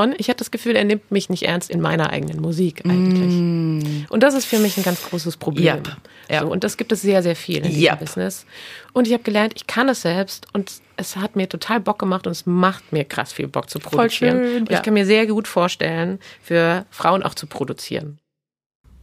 Und ich hatte das Gefühl, er nimmt mich nicht ernst in meiner eigenen Musik eigentlich. Mm. Und das ist für mich ein ganz großes Problem. Yep. Yep. So, und das gibt es sehr, sehr viel in diesem yep. Business. Und ich habe gelernt, ich kann es selbst und es hat mir total Bock gemacht und es macht mir krass viel Bock zu produzieren. Voll schön, und ja. ich kann mir sehr gut vorstellen, für Frauen auch zu produzieren.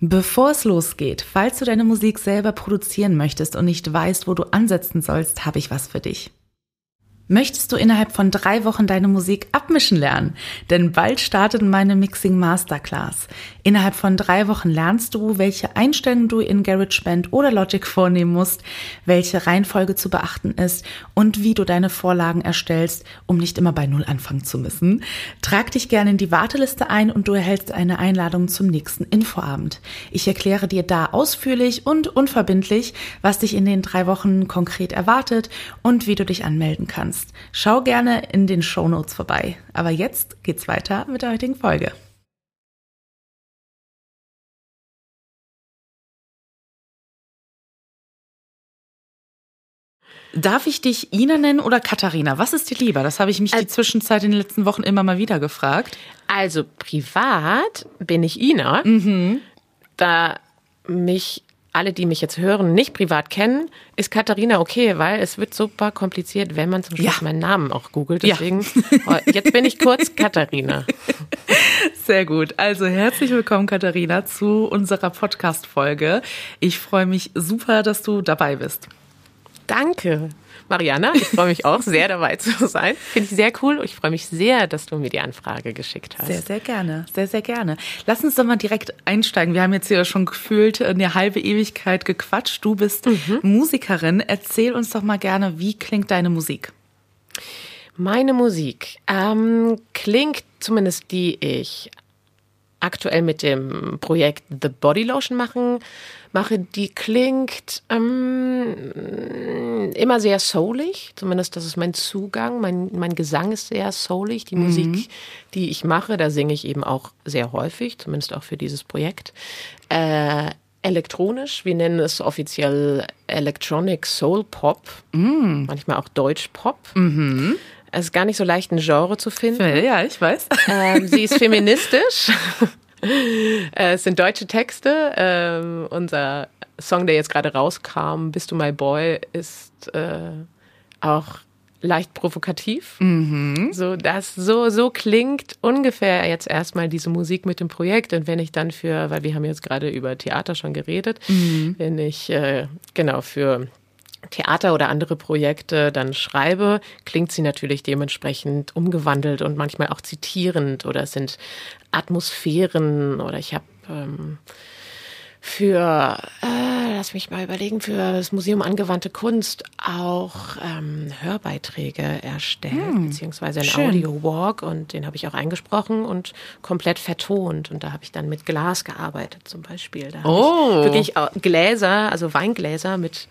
Bevor es losgeht, falls du deine Musik selber produzieren möchtest und nicht weißt, wo du ansetzen sollst, habe ich was für dich. Möchtest du innerhalb von drei Wochen deine Musik abmischen lernen? Denn bald startet meine Mixing Masterclass. Innerhalb von drei Wochen lernst du, welche Einstellungen du in GarageBand oder Logic vornehmen musst, welche Reihenfolge zu beachten ist und wie du deine Vorlagen erstellst, um nicht immer bei Null anfangen zu müssen. Trag dich gerne in die Warteliste ein und du erhältst eine Einladung zum nächsten Infoabend. Ich erkläre dir da ausführlich und unverbindlich, was dich in den drei Wochen konkret erwartet und wie du dich anmelden kannst. Schau gerne in den Show Notes vorbei. Aber jetzt geht's weiter mit der heutigen Folge. Darf ich dich Ina nennen oder Katharina? Was ist dir lieber? Das habe ich mich die Zwischenzeit in den letzten Wochen immer mal wieder gefragt. Also privat bin ich Ina. Mhm. Da mich alle, die mich jetzt hören, nicht privat kennen, ist Katharina okay, weil es wird super kompliziert, wenn man zum Schluss ja. meinen Namen auch googelt. Deswegen, ja. jetzt bin ich kurz Katharina. Sehr gut. Also herzlich willkommen, Katharina, zu unserer Podcast-Folge. Ich freue mich super, dass du dabei bist. Danke. Mariana, ich freue mich auch sehr dabei zu sein. Finde ich sehr cool. Ich freue mich sehr, dass du mir die Anfrage geschickt hast. Sehr, sehr gerne. Sehr, sehr gerne. Lass uns doch mal direkt einsteigen. Wir haben jetzt hier schon gefühlt eine halbe Ewigkeit gequatscht. Du bist mhm. Musikerin. Erzähl uns doch mal gerne, wie klingt deine Musik? Meine Musik ähm, klingt zumindest die ich aktuell mit dem Projekt The Body Lotion machen, mache, die klingt ähm, immer sehr soulig. Zumindest das ist mein Zugang. Mein, mein Gesang ist sehr soulig. Die mhm. Musik, die ich mache, da singe ich eben auch sehr häufig, zumindest auch für dieses Projekt. Äh, elektronisch, wir nennen es offiziell Electronic Soul Pop, mm. manchmal auch Deutsch Pop. Mhm. Es ist gar nicht so leicht, ein Genre zu finden. Ja, ich weiß. Ähm, sie ist feministisch. Äh, es sind deutsche Texte. Ähm, unser Song, der jetzt gerade rauskam, Bist du my boy, ist äh, auch leicht provokativ. Mhm. So, das so, so klingt ungefähr jetzt erstmal diese Musik mit dem Projekt. Und wenn ich dann für, weil wir haben jetzt gerade über Theater schon geredet, mhm. wenn ich äh, genau für Theater oder andere Projekte dann schreibe, klingt sie natürlich dementsprechend umgewandelt und manchmal auch zitierend oder es sind Atmosphären oder ich habe ähm, für, äh, lass mich mal überlegen, für das Museum Angewandte Kunst auch ähm, Hörbeiträge erstellt, hm, beziehungsweise ein Audio-Walk und den habe ich auch eingesprochen und komplett vertont. Und da habe ich dann mit Glas gearbeitet zum Beispiel. Da oh. wirklich Gläser, also Weingläser mit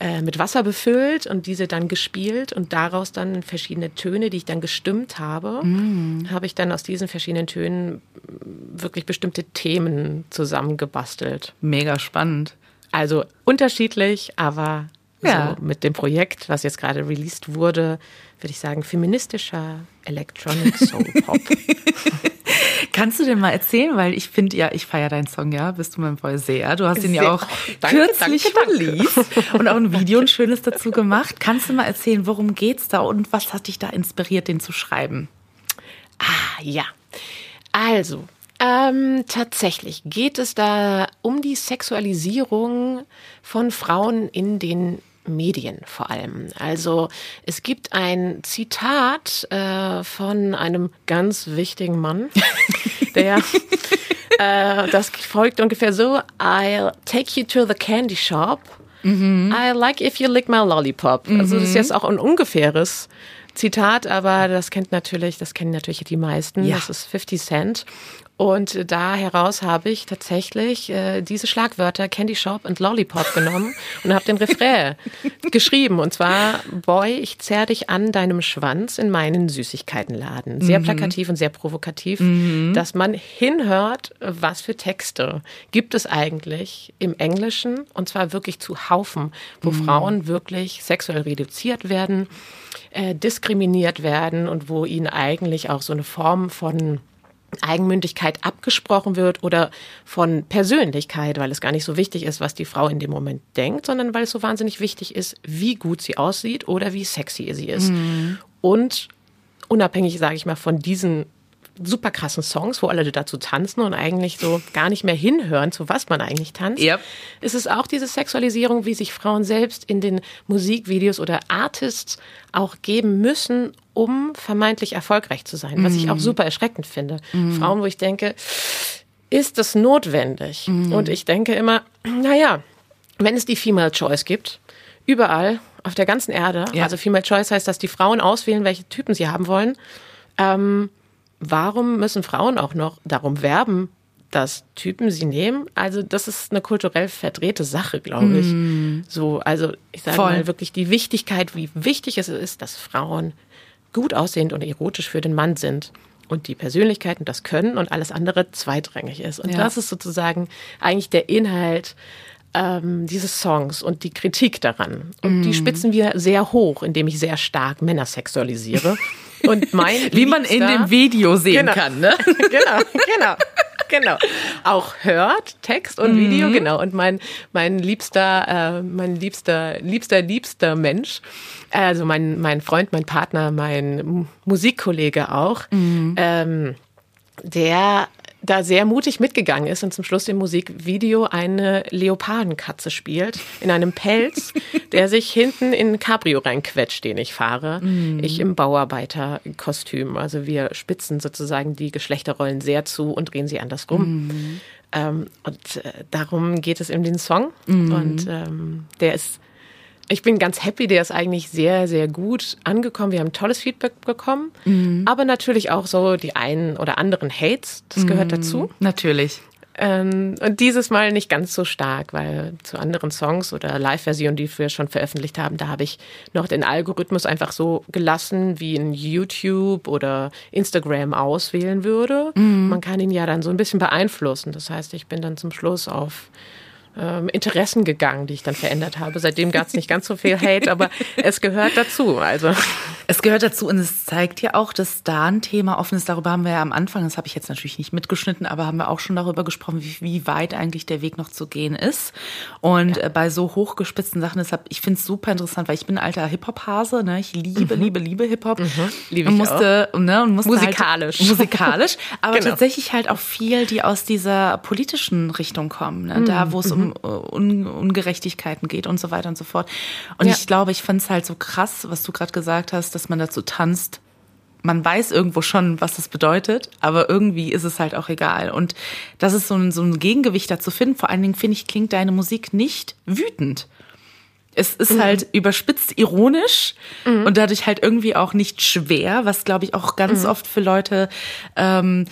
äh, mit Wasser befüllt und diese dann gespielt und daraus dann verschiedene Töne, die ich dann gestimmt habe, mm. habe ich dann aus diesen verschiedenen Tönen wirklich bestimmte Themen zusammengebastelt. Mega spannend. Also unterschiedlich, aber ja. so mit dem Projekt, was jetzt gerade released wurde, würde ich sagen, feministischer Electronic Soul Pop. Kannst du denn mal erzählen, weil ich finde ja, ich feiere deinen Song ja, bist du mein Boy sehr. Du hast ihn ja auch oh, danke, kürzlich verließ und auch ein Video ein schönes dazu gemacht. Kannst du mal erzählen, worum geht's da und was hat dich da inspiriert, den zu schreiben? Ah, ja. Also, ähm, tatsächlich geht es da um die Sexualisierung von Frauen in den Medien vor allem. Also es gibt ein Zitat äh, von einem ganz wichtigen Mann, der äh, das folgt ungefähr so: I'll take you to the candy shop. Mhm. I like if you lick my lollipop. Also das ist mhm. jetzt auch ein ungefähres Zitat, aber das kennt natürlich, das kennen natürlich die meisten. Ja. Das ist 50 Cent. Und da heraus habe ich tatsächlich äh, diese Schlagwörter Candy Shop und Lollipop genommen und habe den Refrain geschrieben. Und zwar, Boy, ich zerr dich an deinem Schwanz in meinen Süßigkeitenladen. Sehr mhm. plakativ und sehr provokativ, mhm. dass man hinhört, was für Texte gibt es eigentlich im Englischen und zwar wirklich zu Haufen, wo mhm. Frauen wirklich sexuell reduziert werden, äh, diskriminiert werden und wo ihnen eigentlich auch so eine Form von Eigenmündigkeit abgesprochen wird oder von Persönlichkeit, weil es gar nicht so wichtig ist, was die Frau in dem Moment denkt, sondern weil es so wahnsinnig wichtig ist, wie gut sie aussieht oder wie sexy sie ist. Mhm. Und unabhängig, sage ich mal, von diesen super krassen Songs, wo alle dazu tanzen und eigentlich so gar nicht mehr hinhören, zu was man eigentlich tanzt. Yep. Ist es auch diese Sexualisierung, wie sich Frauen selbst in den Musikvideos oder Artists auch geben müssen, um vermeintlich erfolgreich zu sein, was ich auch mhm. super erschreckend finde. Mm. Frauen, wo ich denke, ist das notwendig? Mm. Und ich denke immer, naja, wenn es die Female Choice gibt, überall auf der ganzen Erde, ja. also Female Choice heißt, dass die Frauen auswählen, welche Typen sie haben wollen, ähm, warum müssen Frauen auch noch darum werben, dass Typen sie nehmen? Also das ist eine kulturell verdrehte Sache, glaube ich. Mm. So, also ich sage mal wirklich die Wichtigkeit, wie wichtig es ist, dass Frauen gut aussehend und erotisch für den Mann sind und die Persönlichkeit und das Können und alles andere zweitrangig ist. Und ja. das ist sozusagen eigentlich der Inhalt ähm, dieses Songs und die Kritik daran. Und mm. die spitzen wir sehr hoch, indem ich sehr stark Männer sexualisiere. Und mein Wie man in dem Video sehen genau, kann, ne? genau, genau. Genau. Auch hört, Text und Video, mhm. genau. Und mein, mein liebster, äh, mein liebster, liebster, liebster Mensch, also mein, mein Freund, mein Partner, mein Musikkollege auch, mhm. ähm, der da sehr mutig mitgegangen ist und zum Schluss im Musikvideo eine Leopardenkatze spielt in einem Pelz, der sich hinten in ein Cabrio reinquetscht, den ich fahre. Mm. Ich im Bauarbeiterkostüm. Also wir spitzen sozusagen die Geschlechterrollen sehr zu und drehen sie andersrum. Mm. Ähm, und äh, darum geht es in den Song. Mm. Und ähm, der ist ich bin ganz happy, der ist eigentlich sehr, sehr gut angekommen. Wir haben tolles Feedback bekommen, mhm. aber natürlich auch so die einen oder anderen Hates, das gehört mhm. dazu. Natürlich. Ähm, und dieses Mal nicht ganz so stark, weil zu anderen Songs oder Live-Versionen, die wir schon veröffentlicht haben, da habe ich noch den Algorithmus einfach so gelassen, wie in YouTube oder Instagram auswählen würde. Mhm. Man kann ihn ja dann so ein bisschen beeinflussen. Das heißt, ich bin dann zum Schluss auf ähm, Interessen gegangen, die ich dann verändert habe. Seitdem gab es nicht ganz so viel Hate, aber es gehört dazu. Also es gehört dazu und es zeigt ja auch, dass da ein Thema offen ist. Darüber haben wir ja am Anfang, das habe ich jetzt natürlich nicht mitgeschnitten, aber haben wir auch schon darüber gesprochen, wie, wie weit eigentlich der Weg noch zu gehen ist. Und ja. Äh, bei so hochgespitzten Sachen, deshalb, ich finde es super interessant, weil ich bin ein alter Hip-Hop-Hase, ne? Ich liebe, mhm. liebe, liebe Hip-Hop. Mhm. Liebe ich musste, auch. Ne, und musste musikalisch. Halt, musikalisch, aber genau. tatsächlich halt auch viel, die aus dieser politischen Richtung kommen. Ne? Mhm. Da, wo es um mhm. Un Ungerechtigkeiten geht und so weiter und so fort. Und ja. ich glaube, ich fand es halt so krass, was du gerade gesagt hast, dass man dazu tanzt. Man weiß irgendwo schon, was das bedeutet, aber irgendwie ist es halt auch egal. Und das ist so ein, so ein Gegengewicht dazu finden. Vor allen Dingen finde ich, klingt deine Musik nicht wütend. Es ist mhm. halt überspitzt ironisch mhm. und dadurch halt irgendwie auch nicht schwer, was glaube ich auch ganz mhm. oft für Leute ähm,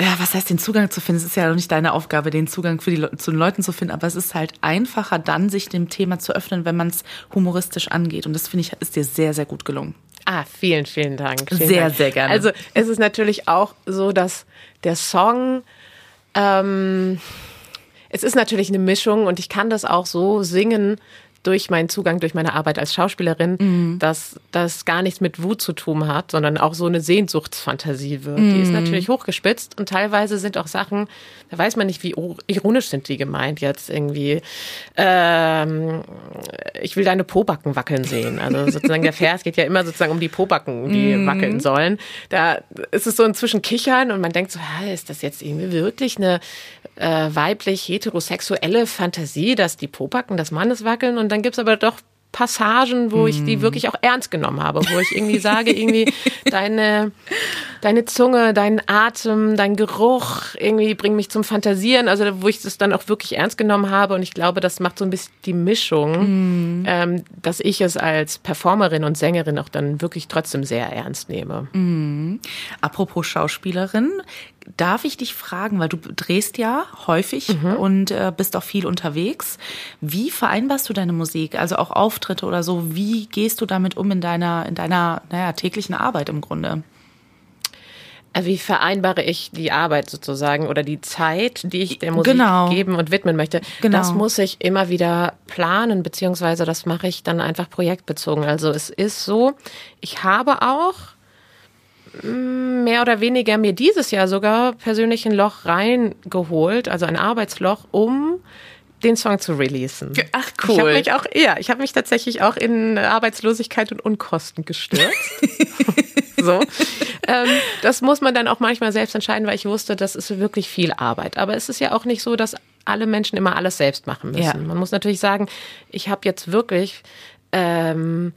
ja, was heißt den Zugang zu finden? Es ist ja noch nicht deine Aufgabe, den Zugang für die, zu den Leuten zu finden, aber es ist halt einfacher, dann sich dem Thema zu öffnen, wenn man es humoristisch angeht. Und das finde ich, ist dir sehr, sehr gut gelungen. Ah, vielen, vielen Dank. Vielen sehr, Dank. sehr gerne. Also es ist natürlich auch so, dass der Song, ähm, es ist natürlich eine Mischung und ich kann das auch so singen, durch meinen Zugang, durch meine Arbeit als Schauspielerin, mhm. dass das gar nichts mit Wut zu tun hat, sondern auch so eine Sehnsuchtsfantasie wird. Mhm. Die ist mhm. natürlich hochgespitzt und teilweise sind auch Sachen, da weiß man nicht, wie ironisch sind die gemeint jetzt irgendwie. Ähm, ich will deine Pobacken wackeln sehen. Also sozusagen der Vers geht ja immer sozusagen um die Pobacken, die mhm. wackeln sollen. Da ist es so inzwischen Kichern und man denkt so, ist das jetzt irgendwie wirklich eine äh, weiblich heterosexuelle Fantasie, dass die Pobacken des Mannes wackeln und dann gibt's aber doch Passagen, wo ich die mm. wirklich auch ernst genommen habe, wo ich irgendwie sage, irgendwie deine, deine Zunge, dein Atem, dein Geruch irgendwie bringen mich zum Fantasieren, also wo ich das dann auch wirklich ernst genommen habe und ich glaube, das macht so ein bisschen die Mischung, mm. ähm, dass ich es als Performerin und Sängerin auch dann wirklich trotzdem sehr ernst nehme. Mm. Apropos Schauspielerin, darf ich dich fragen, weil du drehst ja häufig mhm. und äh, bist auch viel unterwegs. Wie vereinbarst du deine Musik? Also auch Auftritte oder so. Wie gehst du damit um in deiner, in deiner, naja, täglichen Arbeit im Grunde? Äh, wie vereinbare ich die Arbeit sozusagen oder die Zeit, die ich der Musik genau. geben und widmen möchte? Genau. Das muss ich immer wieder planen, beziehungsweise das mache ich dann einfach projektbezogen. Also es ist so, ich habe auch mehr oder weniger mir dieses Jahr sogar persönlich ein Loch reingeholt, also ein Arbeitsloch, um den Song zu releasen. Ach cool. Ich habe mich auch, ja, ich habe mich tatsächlich auch in Arbeitslosigkeit und Unkosten gestürzt. so. Ähm, das muss man dann auch manchmal selbst entscheiden, weil ich wusste, das ist wirklich viel Arbeit. Aber es ist ja auch nicht so, dass alle Menschen immer alles selbst machen müssen. Ja. Man muss natürlich sagen, ich habe jetzt wirklich ähm,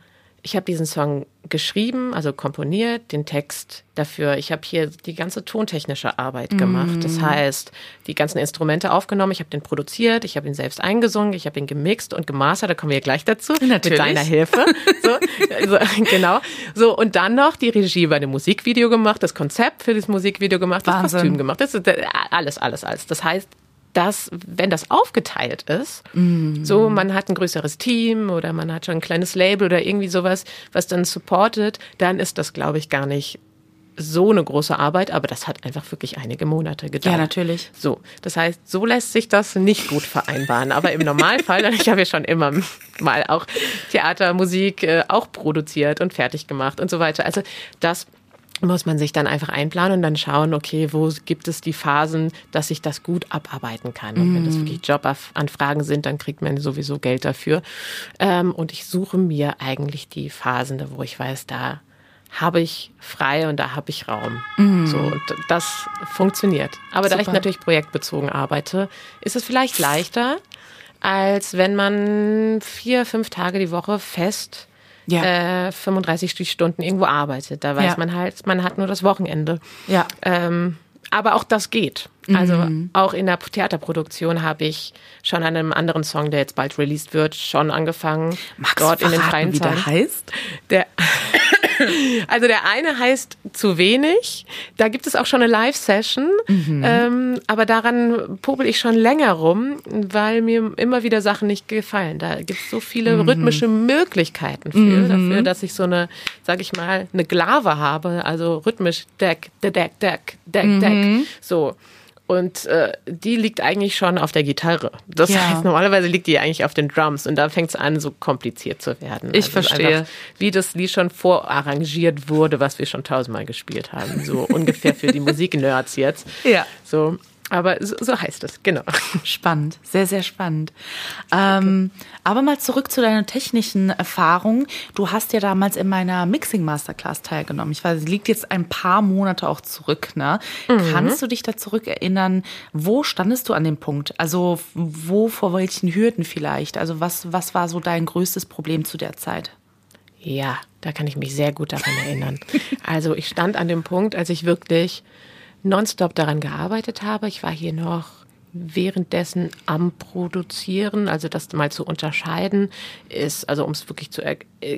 ich habe diesen Song geschrieben, also komponiert, den Text dafür. Ich habe hier die ganze tontechnische Arbeit gemacht. Das mm. heißt, die ganzen Instrumente aufgenommen, ich habe den produziert, ich habe ihn selbst eingesungen, ich habe ihn gemixt und gemastert, da kommen wir gleich dazu. Natürlich. Mit deiner Hilfe. So, also, genau. So, und dann noch die Regie bei dem Musikvideo gemacht, das Konzept für das Musikvideo gemacht, Wahnsinn. das Kostüm gemacht. Das ist äh, alles, alles, alles. Das heißt, dass, wenn das aufgeteilt ist, mm. so man hat ein größeres Team oder man hat schon ein kleines Label oder irgendwie sowas, was dann supportet, dann ist das, glaube ich, gar nicht so eine große Arbeit, aber das hat einfach wirklich einige Monate gedauert. Ja, natürlich. So, das heißt, so lässt sich das nicht gut vereinbaren. Aber im Normalfall, ich habe ja schon immer mal auch Theater, Musik äh, auch produziert und fertig gemacht und so weiter. Also das muss man sich dann einfach einplanen und dann schauen, okay, wo gibt es die Phasen, dass ich das gut abarbeiten kann. Und wenn das mm. wirklich Jobanfragen sind, dann kriegt man sowieso Geld dafür. Ähm, und ich suche mir eigentlich die Phasen, wo ich weiß, da habe ich frei und da habe ich Raum. Mm. So, und das funktioniert. Aber Super. da ich natürlich projektbezogen arbeite, ist es vielleicht leichter, als wenn man vier, fünf Tage die Woche fest ja. äh, 35 Stunden irgendwo arbeitet. Da weiß ja. man halt, man hat nur das Wochenende. Ja. Ähm, aber auch das geht. Also mhm. auch in der Theaterproduktion habe ich schon an einem anderen Song, der jetzt bald released wird, schon angefangen. Magst dort in den freien wie der heißt? Der also der eine heißt zu wenig. Da gibt es auch schon eine Live-Session. Mhm. Ähm, aber daran popel ich schon länger rum, weil mir immer wieder Sachen nicht gefallen. Da gibt es so viele mhm. rhythmische Möglichkeiten für, mhm. dafür, dass ich so eine, sag ich mal, eine Glave habe. Also rhythmisch Deck, Deck, Deck, Deck, Deck. Mhm. So. Und äh, die liegt eigentlich schon auf der Gitarre. Das ja. heißt, normalerweise liegt die eigentlich auf den Drums und da fängt es an, so kompliziert zu werden. Ich also verstehe. Einfach, wie das Lied schon vorarrangiert wurde, was wir schon tausendmal gespielt haben. So ungefähr für die Musiknerds jetzt. Ja. So. Aber so, so heißt es, genau. Spannend, sehr, sehr spannend. Ähm, aber mal zurück zu deiner technischen Erfahrung. Du hast ja damals in meiner Mixing Masterclass teilgenommen. Ich weiß, sie liegt jetzt ein paar Monate auch zurück. Ne? Mhm. Kannst du dich da zurück erinnern? Wo standest du an dem Punkt? Also wo vor welchen Hürden vielleicht? Also was, was war so dein größtes Problem zu der Zeit? Ja, da kann ich mich sehr gut daran erinnern. also ich stand an dem Punkt, als ich wirklich nonstop daran gearbeitet habe. Ich war hier noch währenddessen am Produzieren, also das mal zu unterscheiden, ist, also um es wirklich zu äh,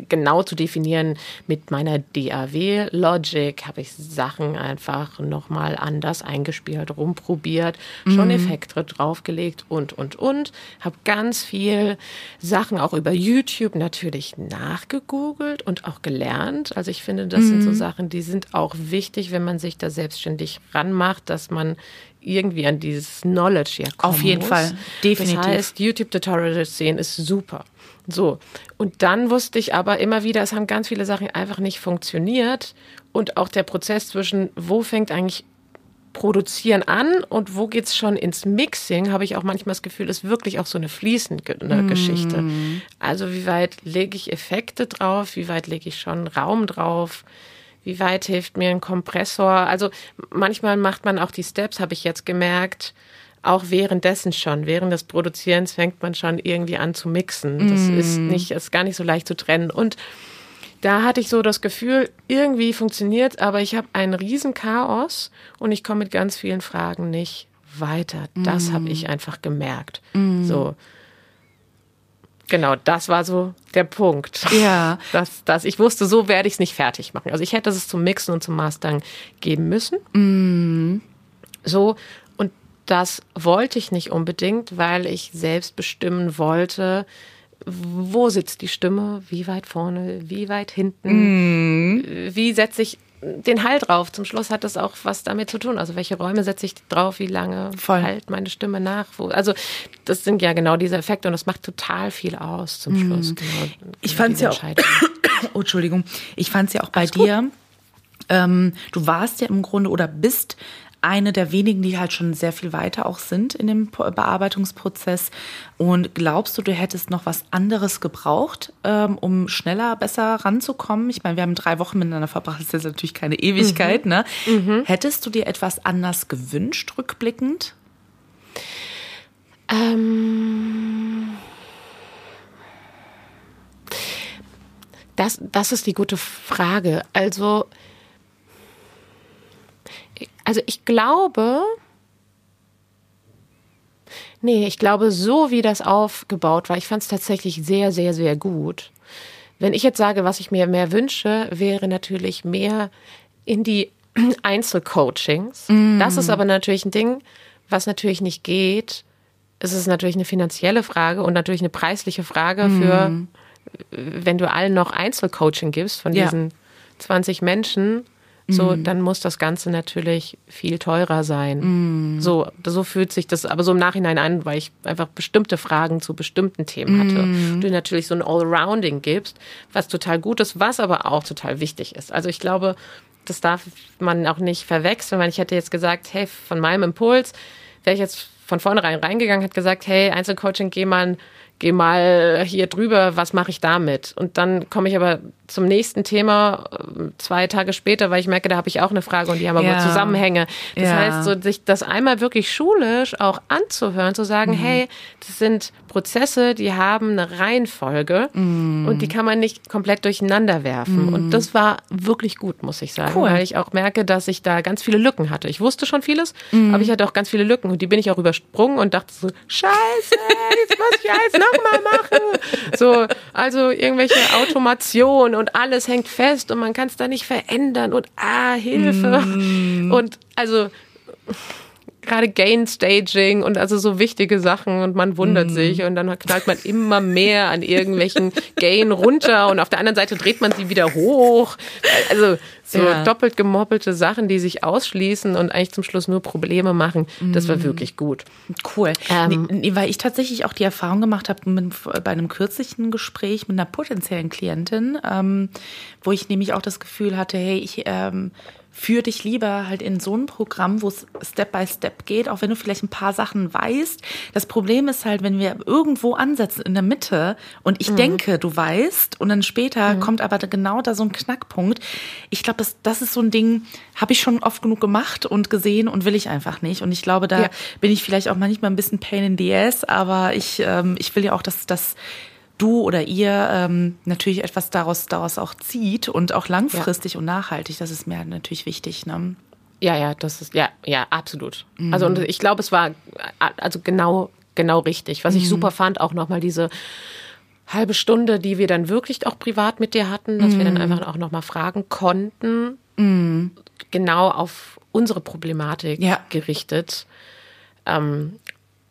genau zu definieren, mit meiner DAW-Logic habe ich Sachen einfach nochmal anders eingespielt, rumprobiert, schon mhm. Effekte draufgelegt und, und, und. Habe ganz viel Sachen auch über YouTube natürlich nachgegoogelt und auch gelernt. Also ich finde, das mhm. sind so mhm. Sachen, die sind auch wichtig, wenn man sich da selbstständig ranmacht, dass man irgendwie an dieses Knowledge ja kommen Auf jeden muss. Fall, definitiv. Das heißt, YouTube-Tutorials sehen ist super. So. Und dann wusste ich aber immer wieder, es haben ganz viele Sachen einfach nicht funktioniert. Und auch der Prozess zwischen, wo fängt eigentlich Produzieren an und wo geht's schon ins Mixing, habe ich auch manchmal das Gefühl, ist wirklich auch so eine fließende mm. Geschichte. Also wie weit lege ich Effekte drauf, wie weit lege ich schon Raum drauf, wie weit hilft mir ein Kompressor? Also manchmal macht man auch die Steps, habe ich jetzt gemerkt, auch währenddessen schon, während des Produzierens fängt man schon irgendwie an zu mixen. Das mm. ist nicht, ist gar nicht so leicht zu trennen. Und da hatte ich so das Gefühl, irgendwie funktioniert, aber ich habe ein Riesenchaos und ich komme mit ganz vielen Fragen nicht weiter. Das mm. habe ich einfach gemerkt. Mm. So. Genau, das war so der Punkt. Ja. Dass, dass ich wusste, so werde ich es nicht fertig machen. Also ich hätte es zum Mixen und zum Mastern geben müssen. Mm. So, und das wollte ich nicht unbedingt, weil ich selbst bestimmen wollte, wo sitzt die Stimme, wie weit vorne, wie weit hinten, mm. wie setze ich den Halt drauf. Zum Schluss hat das auch was damit zu tun. Also welche Räume setze ich drauf, wie lange Voll. halt meine Stimme nach. Wo, also das sind ja genau diese Effekte und das macht total viel aus zum Schluss. Mm. Genau, ich fand es ja auch, oh, Entschuldigung, ich fand es ja auch bei Alles dir. Ähm, du warst ja im Grunde oder bist eine der wenigen, die halt schon sehr viel weiter auch sind in dem Bearbeitungsprozess. Und glaubst du, du hättest noch was anderes gebraucht, ähm, um schneller, besser ranzukommen? Ich meine, wir haben drei Wochen miteinander verbracht, das ist jetzt natürlich keine Ewigkeit. Mhm. Ne? Mhm. Hättest du dir etwas anders gewünscht, rückblickend? Ähm das, das ist die gute Frage. Also also ich glaube, nee, ich glaube, so wie das aufgebaut war, ich fand es tatsächlich sehr, sehr, sehr gut. Wenn ich jetzt sage, was ich mir mehr wünsche, wäre natürlich mehr in die Einzelcoachings. Mm. Das ist aber natürlich ein Ding, was natürlich nicht geht. Es ist natürlich eine finanzielle Frage und natürlich eine preisliche Frage mm. für, wenn du allen noch Einzelcoaching gibst von diesen ja. 20 Menschen so, mm. dann muss das Ganze natürlich viel teurer sein. Mm. So, so fühlt sich das aber so im Nachhinein an, weil ich einfach bestimmte Fragen zu bestimmten Themen hatte. Mm. Du natürlich so ein Allrounding gibst, was total gut ist, was aber auch total wichtig ist. Also ich glaube, das darf man auch nicht verwechseln, weil ich hätte jetzt gesagt, hey, von meinem Impuls wäre ich jetzt von vornherein reingegangen, hat gesagt, hey, Einzelcoaching, geh mal geh mal hier drüber, was mache ich damit? Und dann komme ich aber zum nächsten Thema äh, zwei Tage später, weil ich merke, da habe ich auch eine Frage und die haben ja. aber Zusammenhänge. Das ja. heißt, so sich das einmal wirklich schulisch auch anzuhören, zu sagen, mhm. hey, das sind Prozesse, die haben eine Reihenfolge mm. und die kann man nicht komplett durcheinander werfen. Mm. Und das war wirklich gut, muss ich sagen, cool. weil ich auch merke, dass ich da ganz viele Lücken hatte. Ich wusste schon vieles, mm. aber ich hatte auch ganz viele Lücken und die bin ich auch übersprungen und dachte so, scheiße, jetzt muss ich alles nochmal machen. So, also irgendwelche Automation und alles hängt fest und man kann es da nicht verändern und ah, Hilfe. Mm. Und also gerade Gain Staging und also so wichtige Sachen und man wundert mm. sich und dann knallt man immer mehr an irgendwelchen Gain runter und auf der anderen Seite dreht man sie wieder hoch. Also so ja. doppelt gemoppelte Sachen, die sich ausschließen und eigentlich zum Schluss nur Probleme machen. Das war mm. wirklich gut. Cool. Ähm, nee, weil ich tatsächlich auch die Erfahrung gemacht habe mit, bei einem kürzlichen Gespräch mit einer potenziellen Klientin, ähm, wo ich nämlich auch das Gefühl hatte, hey, ich ähm, führ dich lieber halt in so ein Programm, wo es Step by Step geht, auch wenn du vielleicht ein paar Sachen weißt. Das Problem ist halt, wenn wir irgendwo ansetzen in der Mitte und ich mhm. denke, du weißt und dann später mhm. kommt aber genau da so ein Knackpunkt. Ich glaube, das, das ist so ein Ding, habe ich schon oft genug gemacht und gesehen und will ich einfach nicht. Und ich glaube, da ja. bin ich vielleicht auch manchmal ein bisschen Pain in the ass, aber ich, ähm, ich will ja auch, dass das du oder ihr ähm, natürlich etwas daraus, daraus auch zieht und auch langfristig ja. und nachhaltig. Das ist mir natürlich wichtig. Ne? Ja, ja, das ist, ja, ja, absolut. Mhm. Also, und ich glaube, es war also genau, genau richtig. Was mhm. ich super fand, auch nochmal diese halbe Stunde, die wir dann wirklich auch privat mit dir hatten, dass mhm. wir dann mhm. einfach auch nochmal fragen konnten, mhm. genau auf unsere Problematik ja. gerichtet. Ähm,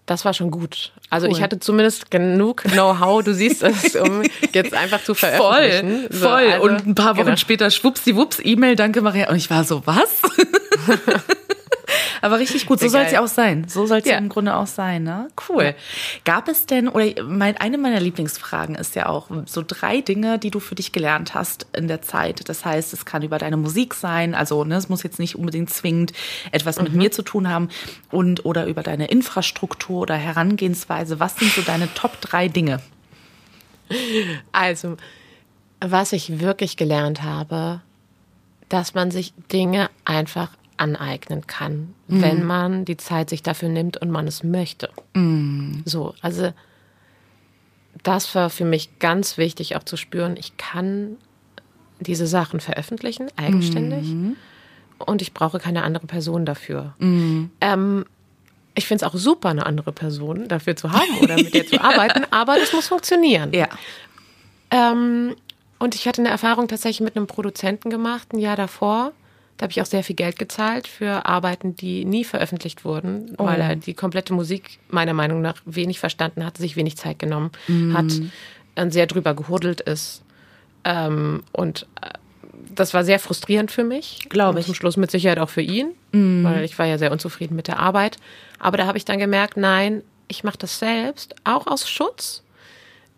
das war schon gut. Also cool. ich hatte zumindest genug Know-how, du siehst es, um jetzt einfach zu veröffentlichen. Voll, so, voll. Also, und ein paar Wochen genau. später schwuppsiwupps, E-Mail, danke Maria. Und ich war so, was? Aber richtig gut, so soll es ja auch sein. So soll es ja. im Grunde auch sein, ne? Cool. Gab es denn, oder mein, eine meiner Lieblingsfragen ist ja auch so drei Dinge, die du für dich gelernt hast in der Zeit. Das heißt, es kann über deine Musik sein, also ne, es muss jetzt nicht unbedingt zwingend etwas mit mhm. mir zu tun haben und oder über deine Infrastruktur oder Herangehensweise. Was sind so deine Top drei Dinge? Also, was ich wirklich gelernt habe, dass man sich Dinge einfach aneignen kann, mhm. wenn man die Zeit sich dafür nimmt und man es möchte. Mhm. So, also das war für mich ganz wichtig auch zu spüren, ich kann diese Sachen veröffentlichen, eigenständig. Mhm. Und ich brauche keine andere Person dafür. Mhm. Ähm, ich finde es auch super, eine andere Person dafür zu haben oder mit der zu arbeiten, aber das muss funktionieren. Ja. Ähm, und ich hatte eine Erfahrung tatsächlich mit einem Produzenten gemacht, ein Jahr davor Da habe ich auch sehr viel Geld gezahlt für Arbeiten, die nie veröffentlicht wurden, oh. weil er die komplette Musik meiner Meinung nach wenig verstanden hat, sich wenig Zeit genommen mm. hat, dann sehr drüber gehudelt ist. Ähm, und äh, das war sehr frustrierend für mich. Glaube ich. Zum Schluss mit Sicherheit auch für ihn, mm. weil ich war ja sehr unzufrieden mit der Arbeit. Aber da habe ich dann gemerkt, nein, ich mache das selbst, auch aus Schutz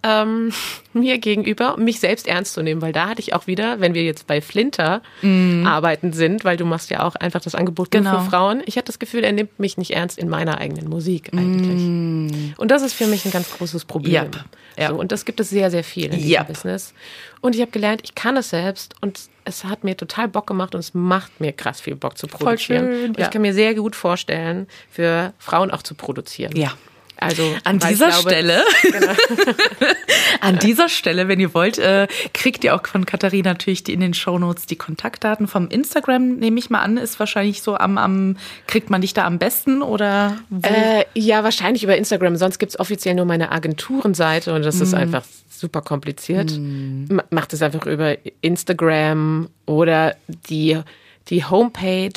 ähm, mir gegenüber, mich selbst ernst zu nehmen, weil da hatte ich auch wieder, wenn wir jetzt bei Flinter mm. arbeiten sind, weil du machst ja auch einfach das Angebot genau. für Frauen. Ich hatte das Gefühl, er nimmt mich nicht ernst in meiner eigenen Musik eigentlich. Mm. Und das ist für mich ein ganz großes Problem. Yep. Yep. So, und das gibt es sehr, sehr viel in diesem yep. Business. Und ich habe gelernt, ich kann es selbst und es hat mir total Bock gemacht und es macht mir krass viel Bock zu produzieren. Voll schön, und ja. ich kann mir sehr gut vorstellen, für Frauen auch zu produzieren. Ja. Also an dieser glaube, Stelle, genau. an dieser Stelle, wenn ihr wollt, äh, kriegt ihr auch von Katharina natürlich die in den Shownotes die Kontaktdaten vom Instagram. Nehme ich mal an, ist wahrscheinlich so am, am kriegt man dich da am besten oder? Äh, ja, wahrscheinlich über Instagram. Sonst gibt's offiziell nur meine Agenturenseite und das mm. ist einfach super kompliziert. Mm. Macht es einfach über Instagram oder die die Homepage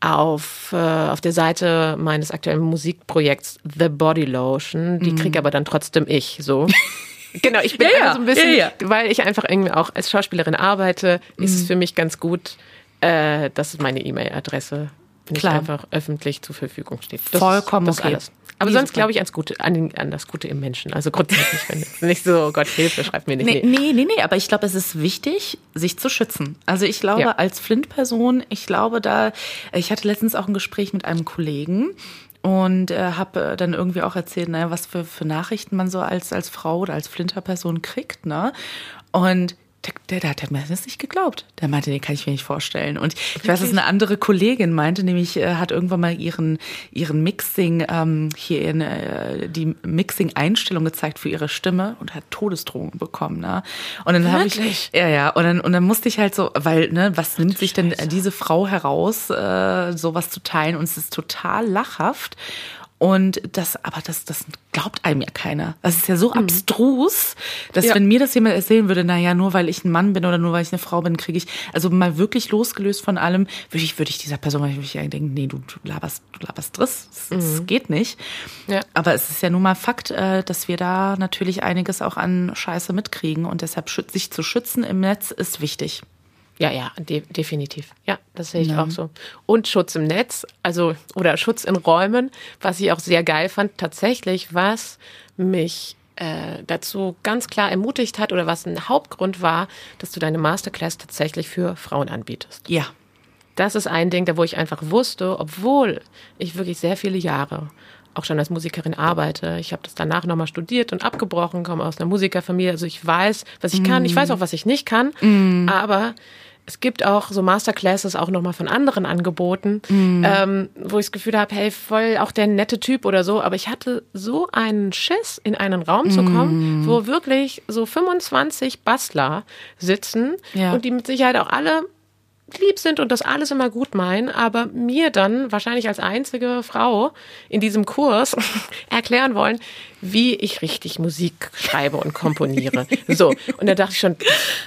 auf, äh, auf der Seite meines aktuellen Musikprojekts The Body Lotion. Die mm. krieg aber dann trotzdem ich so. genau, ich bin ja, ja. so ein bisschen, ja, ja. weil ich einfach irgendwie auch als Schauspielerin arbeite, mm. ist es mhm. für mich ganz gut, äh, dass meine E-Mail-Adresse nicht Klar. einfach öffentlich zur Verfügung steht. Das Vollkommen ist, das okay. Alles. Aber sonst glaube ich ans Gute, an, den, an das Gute im Menschen. Also grundsätzlich, wenn nicht so, oh Gott, Hilfe, schreibt mir nicht. Nee, nee, nee, nee aber ich glaube, es ist wichtig, sich zu schützen. Also ich glaube, ja. als Flint-Person, ich glaube da, ich hatte letztens auch ein Gespräch mit einem Kollegen, und äh, habe dann irgendwie auch erzählt, naja, was für, für Nachrichten man so als, als Frau oder als Flinter-Person kriegt. Ne? Und der, der, der hat mir das nicht geglaubt. Der meinte, den kann ich mir nicht vorstellen. Und ich Wirklich? weiß, dass eine andere Kollegin meinte, nämlich äh, hat irgendwann mal ihren ihren Mixing ähm, hier in äh, die Mixing Einstellung gezeigt für ihre Stimme und hat Todesdrohungen bekommen. Ne? Und dann habe ich ja ja und dann und dann musste ich halt so, weil ne, was nimmt sich denn diese Frau heraus, äh, sowas zu teilen? Und es ist total lachhaft. Und das, aber das, das glaubt einem ja keiner. Das ist ja so mhm. abstrus, dass ja. wenn mir das jemand erzählen würde, na ja, nur weil ich ein Mann bin oder nur weil ich eine Frau bin, kriege ich, also mal wirklich losgelöst von allem, würde ich, würde ich dieser Person wirklich denken, nee, du, du laberst, du laberst Driss. Das, mhm. geht nicht. Ja. Aber es ist ja nun mal Fakt, äh, dass wir da natürlich einiges auch an Scheiße mitkriegen und deshalb sich zu schützen im Netz ist wichtig. Ja, ja, de definitiv. Ja, das sehe ich ja. auch so. Und Schutz im Netz, also oder Schutz in Räumen, was ich auch sehr geil fand, tatsächlich, was mich äh, dazu ganz klar ermutigt hat oder was ein Hauptgrund war, dass du deine Masterclass tatsächlich für Frauen anbietest. Ja. Das ist ein Ding, da wo ich einfach wusste, obwohl ich wirklich sehr viele Jahre auch schon als Musikerin arbeite. Ich habe das danach nochmal studiert und abgebrochen, komme aus einer Musikerfamilie. Also ich weiß, was ich kann. Ich weiß auch, was ich nicht kann. Mm. Aber es gibt auch so Masterclasses auch nochmal von anderen angeboten, mm. ähm, wo ich das Gefühl habe, hey, voll auch der nette Typ oder so. Aber ich hatte so einen Schiss, in einen Raum zu kommen, mm. wo wirklich so 25 Bastler sitzen ja. und die mit Sicherheit auch alle lieb sind und das alles immer gut meinen, aber mir dann wahrscheinlich als einzige Frau in diesem Kurs erklären wollen, wie ich richtig Musik schreibe und komponiere. So. Und da dachte ich schon,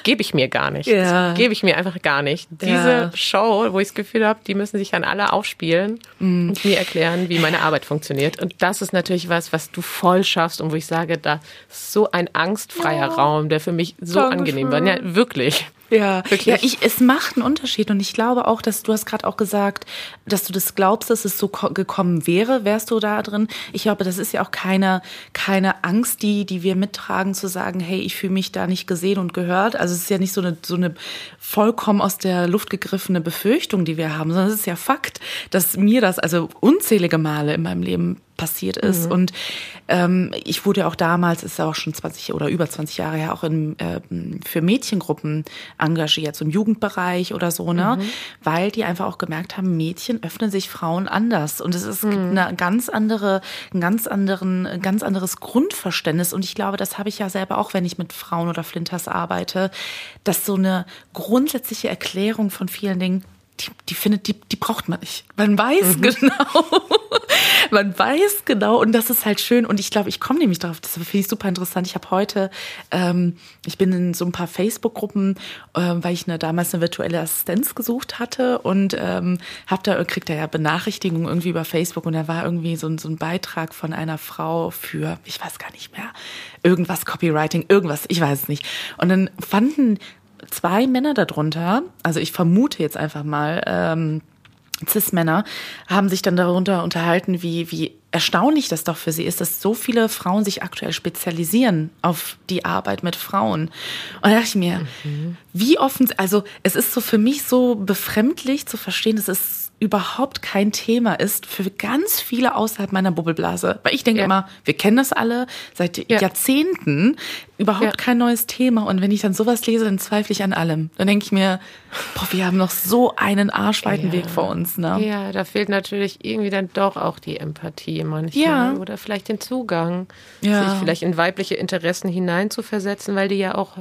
gebe ich mir gar nicht. Ja. Gebe ich mir einfach gar nicht. Diese ja. Show, wo ich das Gefühl habe, die müssen sich dann alle aufspielen mm. und mir erklären, wie meine Arbeit funktioniert. Und das ist natürlich was, was du voll schaffst und wo ich sage, da ist so ein angstfreier ja. Raum, der für mich so Dankeschön. angenehm war. Ja, wirklich. Ja, wirklich. Ja, ich, es macht einen Unterschied und ich glaube auch, dass du hast gerade auch gesagt, dass du das glaubst, dass es so gekommen wäre, wärst du da drin. Ich glaube, das ist ja auch keine keine Angst, die, die wir mittragen, zu sagen, hey, ich fühle mich da nicht gesehen und gehört. Also es ist ja nicht so eine, so eine vollkommen aus der Luft gegriffene Befürchtung, die wir haben, sondern es ist ja Fakt, dass mir das also unzählige Male in meinem Leben passiert ist. Mhm. Und ähm, ich wurde ja auch damals, ist ja auch schon 20 oder über 20 Jahre her, auch in, äh, für Mädchengruppen engagiert, so im Jugendbereich oder so, ne? Mhm. Weil die einfach auch gemerkt haben, Mädchen öffnen sich Frauen anders. Und es ist mhm. eine ganz andere, ein ganz anderen, ein ganz anderes Grundverständnis. Und ich glaube, das habe ich ja selber auch, wenn ich mit Frauen oder Flinters arbeite, dass so eine grundsätzliche Erklärung von vielen Dingen die, die findet, die, die braucht man nicht. Man weiß mhm. genau, man weiß genau und das ist halt schön und ich glaube, ich komme nämlich darauf, das finde ich super interessant. Ich habe heute, ähm, ich bin in so ein paar Facebook-Gruppen, äh, weil ich eine, damals eine virtuelle Assistenz gesucht hatte und ähm, hab da, kriegt da ja Benachrichtigungen irgendwie über Facebook und da war irgendwie so, so ein Beitrag von einer Frau für, ich weiß gar nicht mehr, irgendwas Copywriting, irgendwas, ich weiß es nicht. Und dann fanden zwei Männer darunter, also ich vermute jetzt einfach mal, ähm, Cis-Männer, haben sich dann darunter unterhalten, wie, wie erstaunlich das doch für sie ist, dass so viele Frauen sich aktuell spezialisieren auf die Arbeit mit Frauen. Und da dachte ich mir, mhm. wie offen, also es ist so für mich so befremdlich zu verstehen, es überhaupt kein Thema ist für ganz viele außerhalb meiner Bubbelblase. Weil ich denke ja. immer, wir kennen das alle seit ja. Jahrzehnten, überhaupt ja. kein neues Thema. Und wenn ich dann sowas lese, dann zweifle ich an allem. Dann denke ich mir, boah, wir haben noch so einen arschweiten Weg vor uns. Ne? Ja, da fehlt natürlich irgendwie dann doch auch die Empathie manchmal. Oder vielleicht den Zugang, sich vielleicht in weibliche Interessen hineinzuversetzen, weil die ja auch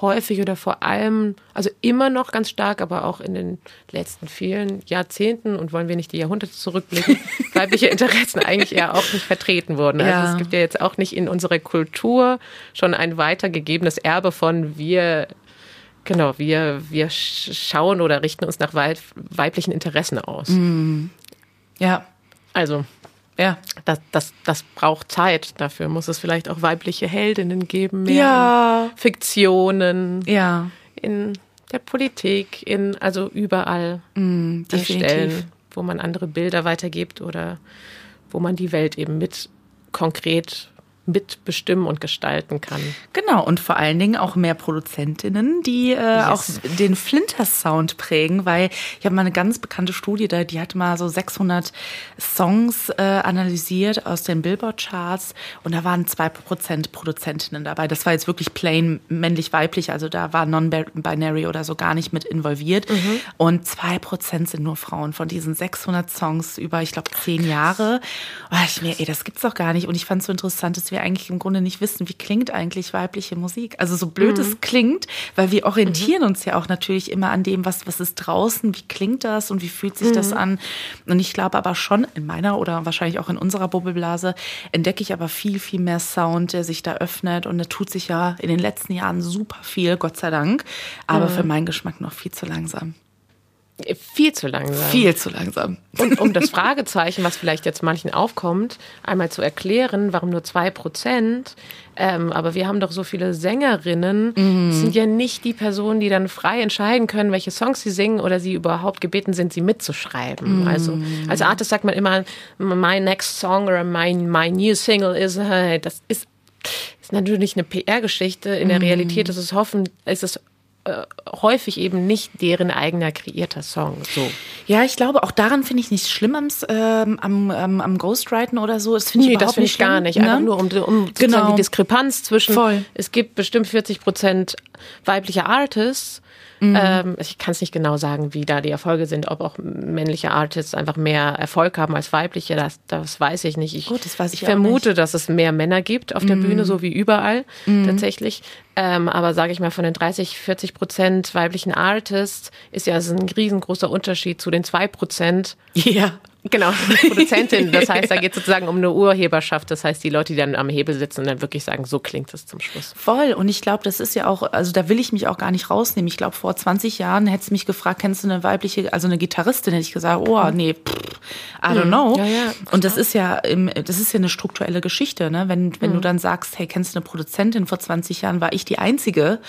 häufig oder vor allem, also immer noch ganz stark, aber auch in den letzten vielen Jahrzehnten und wollen wir nicht die Jahrhunderte zurückblicken, weibliche Interessen eigentlich eher auch nicht vertreten wurden. Also ja. es gibt ja jetzt auch nicht in unserer Kultur schon ein weitergegebenes Erbe von wir Genau, wir, wir schauen oder richten uns nach weiblichen Interessen aus. Mm. Ja. Also, ja. Das, das, das braucht Zeit. Dafür muss es vielleicht auch weibliche Heldinnen geben, mehr ja. Fiktionen. Ja. In der Politik, in, also überall mm, die Stellen, wo man andere Bilder weitergibt oder wo man die Welt eben mit konkret mitbestimmen und gestalten kann. Genau, und vor allen Dingen auch mehr Produzentinnen, die äh, yes. auch den Flinter-Sound prägen, weil ich habe mal eine ganz bekannte Studie, da, die hat mal so 600 Songs äh, analysiert aus den Billboard-Charts und da waren zwei Prozent Produzentinnen dabei. Das war jetzt wirklich plain männlich-weiblich, also da war non-binary oder so gar nicht mit involviert. Mhm. Und zwei Prozent sind nur Frauen von diesen 600 Songs über, ich glaube, zehn Jahre. Und ich mir, ey, das gibt's doch gar nicht. Und ich fand es so interessant, dass wir eigentlich im Grunde nicht wissen, wie klingt eigentlich weibliche Musik. Also so blöd mhm. es klingt, weil wir orientieren mhm. uns ja auch natürlich immer an dem, was, was ist draußen, wie klingt das und wie fühlt sich mhm. das an. Und ich glaube aber schon in meiner oder wahrscheinlich auch in unserer Bubbelblase entdecke ich aber viel, viel mehr Sound, der sich da öffnet. Und da tut sich ja in den letzten Jahren super viel, Gott sei Dank. Aber für meinen Geschmack noch viel zu langsam. Viel zu langsam. Viel zu langsam. Und um das Fragezeichen, was vielleicht jetzt manchen aufkommt, einmal zu erklären, warum nur zwei Prozent, ähm, aber wir haben doch so viele Sängerinnen, mhm. sind ja nicht die Personen, die dann frei entscheiden können, welche Songs sie singen oder sie überhaupt gebeten sind, sie mitzuschreiben. Mhm. Also als Artist sagt man immer, my next song oder my, my new single is, äh, das ist, ist natürlich eine PR-Geschichte. In der mhm. Realität ist es hoffen, ist es äh, häufig eben nicht deren eigener kreierter Song. So. Ja, ich glaube, auch daran finde ich nichts schlimm am, ähm, am, ähm, am Ghostwriten oder so. Das finde ich nee, das finde ich gar nicht. Einfach ne? nur um, um genau. die Diskrepanz zwischen, Voll. es gibt bestimmt 40 Prozent weibliche Artists Mhm. Ähm, ich kann es nicht genau sagen, wie da die Erfolge sind, ob auch männliche Artists einfach mehr Erfolg haben als weibliche, das, das weiß ich nicht. Ich, Gut, das weiß ich, ich vermute, dass es mehr Männer gibt auf der mhm. Bühne, so wie überall mhm. tatsächlich. Ähm, aber sage ich mal, von den 30, 40 Prozent weiblichen Artists ist ja ein riesengroßer Unterschied zu den zwei Prozent. Ja. Genau, Produzentin. Das heißt, da geht es sozusagen um eine Urheberschaft. Das heißt, die Leute, die dann am Hebel sitzen und dann wirklich sagen, so klingt es zum Schluss. Voll. Und ich glaube, das ist ja auch, also da will ich mich auch gar nicht rausnehmen. Ich glaube, vor 20 Jahren hättest du mich gefragt, kennst du eine weibliche, also eine Gitarristin, hätte ich gesagt, oh, nee, pff, I don't mhm. know. Ja, ja, und das ist ja, das ist ja eine strukturelle Geschichte, ne? Wenn, wenn mhm. du dann sagst, hey, kennst du eine Produzentin? Vor 20 Jahren war ich die Einzige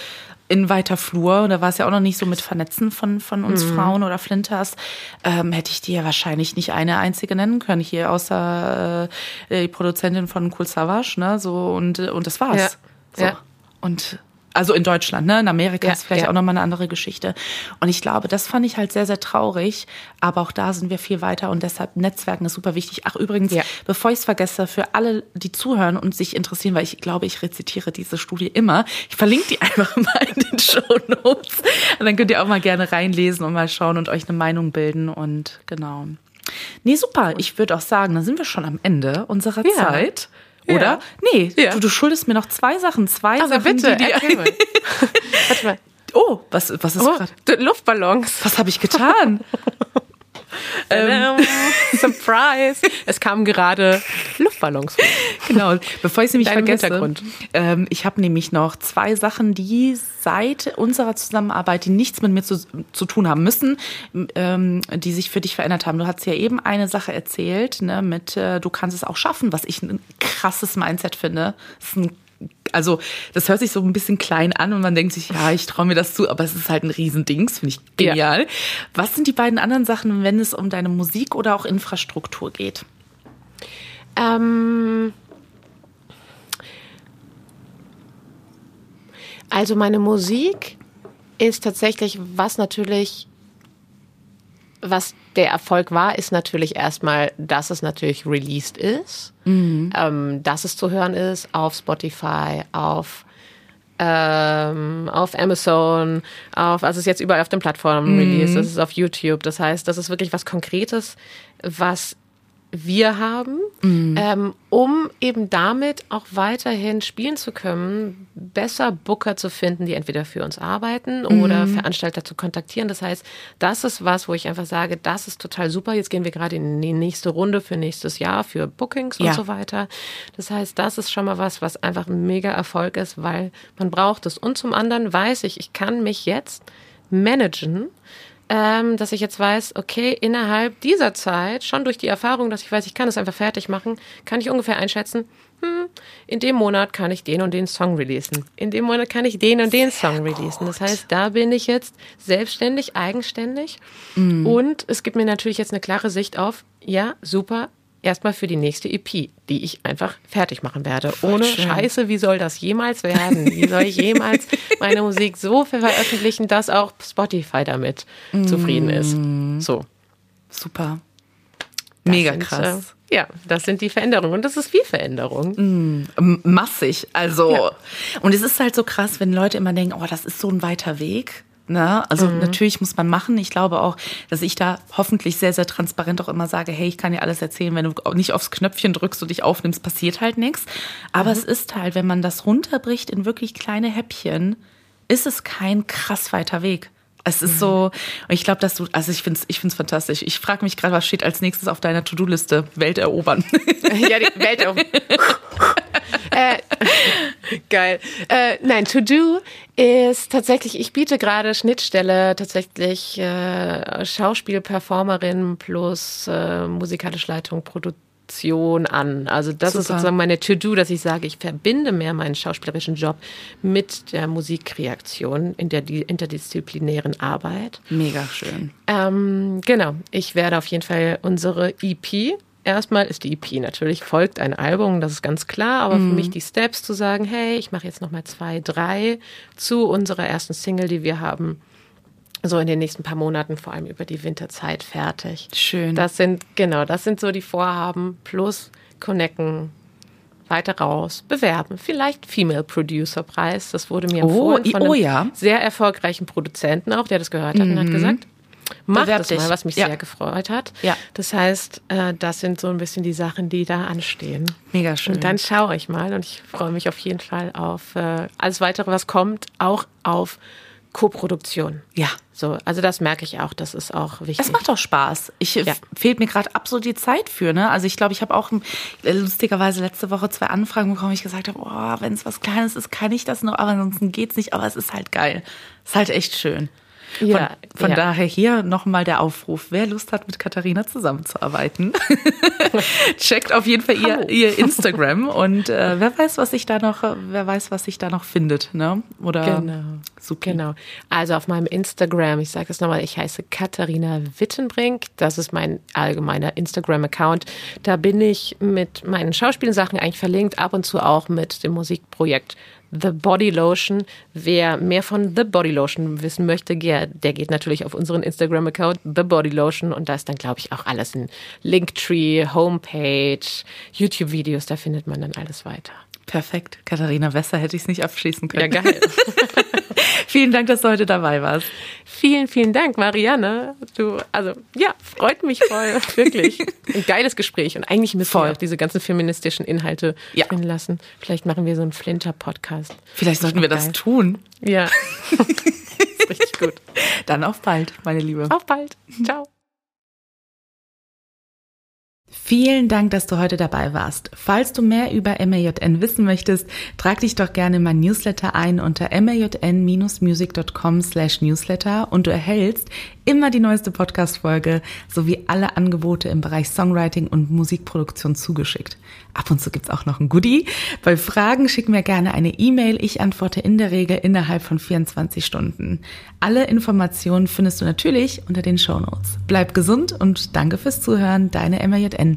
in weiter Flur, und da war es ja auch noch nicht so mit Vernetzen von, von uns mhm. Frauen oder Flinters, ähm, hätte ich dir ja wahrscheinlich nicht eine einzige nennen können hier, außer äh, die Produzentin von Cool Savage, ne, so, und, und das war's. Ja. So. Ja. Und also in Deutschland, ne? In Amerika ja, ist vielleicht ja. auch nochmal eine andere Geschichte. Und ich glaube, das fand ich halt sehr, sehr traurig. Aber auch da sind wir viel weiter und deshalb Netzwerken ist super wichtig. Ach, übrigens, ja. bevor ich es vergesse, für alle, die zuhören und sich interessieren, weil ich glaube, ich rezitiere diese Studie immer. Ich verlinke die einfach mal in den Show Notes. Und dann könnt ihr auch mal gerne reinlesen und mal schauen und euch eine Meinung bilden. Und genau. Nee, super. Ich würde auch sagen, dann sind wir schon am Ende unserer Zeit. Oder? Ja. Nee, ja. Du, du, schuldest mir noch zwei Sachen. Zwei also Sachen, bitte, die, die Warte mal. Oh, was, was ist Oh, gerade? Luftballons. Was habe ich getan? Ähm, Surprise. Es kamen gerade Luftballons. Genau, bevor ich es nämlich Deinem vergesse. Ähm, ich habe nämlich noch zwei Sachen, die seit unserer Zusammenarbeit, die nichts mit mir zu, zu tun haben müssen, ähm, die sich für dich verändert haben. Du hast ja eben eine Sache erzählt, ne, mit äh, du kannst es auch schaffen, was ich ein krasses Mindset finde. Das ist ein also das hört sich so ein bisschen klein an und man denkt sich, ja, ich traue mir das zu, aber es ist halt ein Riesendings, finde ich genial. Was sind die beiden anderen Sachen, wenn es um deine Musik oder auch Infrastruktur geht? Ähm, also meine Musik ist tatsächlich, was natürlich, was der Erfolg war, ist natürlich erstmal, dass es natürlich released ist, ähm, dass es zu hören ist auf Spotify, auf ähm, auf Amazon, auf, also es ist jetzt überall auf den Plattformen released, es ist auf YouTube. Das heißt, das ist wirklich was Konkretes, was wir haben, ähm, um eben damit auch weiterhin spielen zu können, besser Booker zu finden, die entweder für uns arbeiten oder Veranstalter zu kontaktieren. Das heißt, das ist was, wo ich einfach sage, das ist total super. Jetzt gehen wir gerade in die nächste Runde für nächstes Jahr, für Bookings Ja. und so weiter. Das heißt, das ist schon mal was, was einfach ein mega Erfolg ist, weil man braucht es. Und zum anderen weiß ich, ich kann mich jetzt managen, ähm, dass ich jetzt weiß, okay, innerhalb dieser Zeit, schon durch die Erfahrung, dass ich weiß, ich kann es einfach fertig machen, kann ich ungefähr einschätzen, hm, in dem Monat kann ich den und den Song releasen. In dem Monat kann ich den und den Song releasen. Das heißt, da bin ich jetzt selbstständig, eigenständig. Und es gibt mir natürlich jetzt eine klare Sicht auf, ja, super, erstmal für die nächste EP, die ich einfach fertig machen werde. Ohne schön. Scheiße, wie soll das jemals werden? Wie soll ich jemals meine Musik so veröffentlichen, dass auch Spotify damit zufrieden ist? So. Super. Das Mega sind, krass. Äh, ja, das sind die Veränderungen. Und das ist viel Veränderung. M- massig. Also, Ja. und es ist halt so krass, wenn Leute immer denken, oh, das ist so ein weiter Weg. Ne? Also Mhm. natürlich muss man machen. Ich glaube auch, dass ich da hoffentlich sehr, sehr transparent auch immer sage, hey, ich kann dir alles erzählen, wenn du nicht aufs Knöpfchen drückst und dich aufnimmst, passiert halt nichts. Aber Mhm. es ist halt, wenn man das runterbricht in wirklich kleine Häppchen, ist es kein krass weiter Weg. Es Mhm. ist so, und ich glaube, dass du, also ich finde es ich find's fantastisch. Ich frage mich gerade, was steht als nächstes auf deiner To-Do-Liste? Welt erobern. ja, die Welt auf. äh, geil. Äh, nein, To Do ist tatsächlich, ich biete gerade Schnittstelle tatsächlich äh, Schauspielperformerin plus äh, musikalische Leitung, Produktion an. Also das ist Super. sozusagen meine To-Do, dass ich sage, ich verbinde mehr meinen schauspielerischen Job mit der Musikkreation in der di- interdisziplinären Arbeit. Mega schön. Ähm, genau, ich werde auf jeden Fall unsere EP. Erstmal ist die EP natürlich folgt ein Album, das ist ganz klar, aber für mich die Steps zu sagen, hey, ich mache jetzt noch mal zwei, drei zu unserer ersten Single, die wir haben, so in den nächsten paar Monaten, vor allem über die Winterzeit fertig. Schön. Das sind genau, das sind so die Vorhaben plus connecten, weiter raus, bewerben, vielleicht Female Producer Preis. Das wurde mir Oh, empfohlen von einem oh ja. sehr erfolgreichen Produzenten auch, der das gehört hat und hat gesagt, mach Bewerb das dich. mal, was mich Ja. sehr gefreut hat. Ja. Das heißt, äh, das sind so ein bisschen die Sachen, die da anstehen. Mega schön. Und dann schaue ich mal und ich freue mich auf jeden Fall auf äh, alles weitere, was kommt, auch auf Koproduktion. ja. So, also das merke ich auch, das ist auch wichtig. Es macht auch Spaß. Ich Ja. fehlt mir gerade absolut die Zeit für. Ne? Also ich glaube, ich habe auch äh, lustigerweise letzte Woche zwei Anfragen bekommen, wo ich gesagt habe, oh, wenn es was Kleines ist, kann ich das noch, aber ansonsten geht's nicht. Aber es ist halt geil. Es ist halt echt schön. Von, Ja, von ja. daher hier nochmal der Aufruf. Wer Lust hat, mit Katharina zusammenzuarbeiten, checkt auf jeden Fall ihr, ihr Instagram und äh, wer weiß, was sich da noch, wer weiß, was sich da noch findet, ne? Oder Genau. Super. Genau. Also auf meinem Instagram, ich sage das nochmal, ich heiße Katharina Wittenbrink. Das ist mein allgemeiner Instagram-Account. Da bin ich mit meinen Schauspielsachen eigentlich verlinkt, ab und zu auch mit dem Musikprojekt The Body Lotion. Wer mehr von The Body Lotion wissen möchte, der geht natürlich auf unseren Instagram-Account The Body Lotion und da ist dann, glaube ich, auch alles in Linktree, Homepage, YouTube-Videos, da findet man dann alles weiter. Perfekt. Katharina Besser hätte ich es nicht abschließen können. Ja, geil. Vielen Dank, dass du heute dabei warst. Vielen, vielen Dank, Marianne. Du, also, ja, freut mich voll, wirklich. Ein geiles Gespräch. Und eigentlich müssen Voll. wir auch diese ganzen feministischen Inhalte Ja. drin lassen. Vielleicht machen wir so einen Flinter-Podcast. Vielleicht sollten wir das Geil. tun. Ja. Richtig gut. Dann auf bald, meine Liebe. Auf bald. Ciao. Vielen Dank, dass du heute dabei warst. Falls du mehr über MAJN wissen möchtest, trag dich doch gerne in mein Newsletter ein unter majn-music.com slash newsletter und du erhältst immer die neueste Podcast-Folge sowie alle Angebote im Bereich Songwriting und Musikproduktion zugeschickt. Ab und zu gibt's auch noch ein Goodie. Bei Fragen schick mir gerne eine E-Mail. Ich antworte in der Regel innerhalb von 24 Stunden. Alle Informationen findest du natürlich unter den Show Notes. Bleib gesund und danke fürs Zuhören. Deine MAJN.